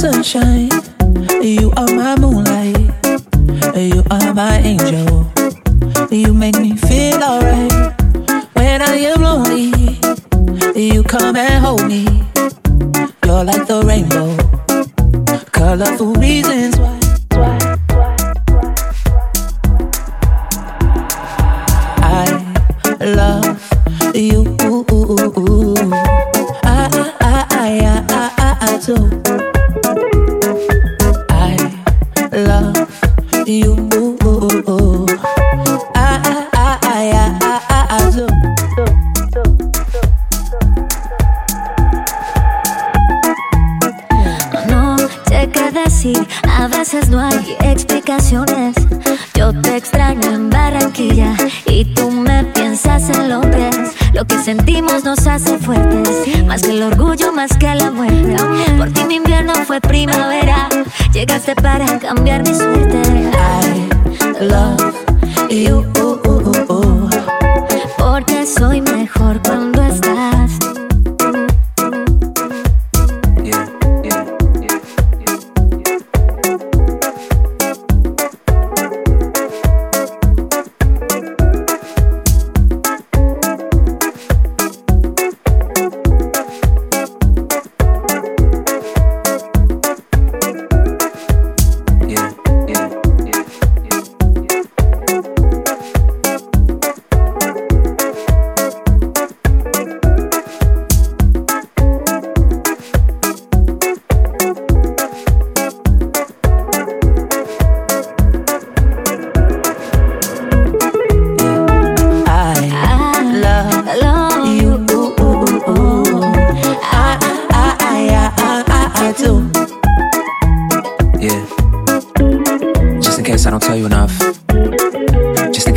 sunshine. You are my moonlight. You are my angel. You make me feel alright when I am lonely. You come and hold me. You're like the rainbow, colorful reasons why. A veces no hay explicaciones. Yo te extraño en Barranquilla y tú me piensas en Londres. Lo que sentimos nos hace fuertes, más que el orgullo, más que la muerte. Por ti mi invierno fue primavera, llegaste para cambiar mi suerte. I love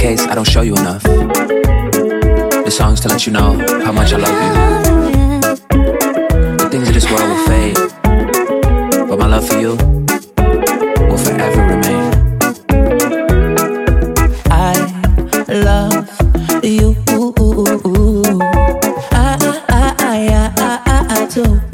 case I don't show you enough. The song's to let you know how much I love you. The things of this world will fade. But my love for you will forever remain. I love you. I, I, I, I, I, I do.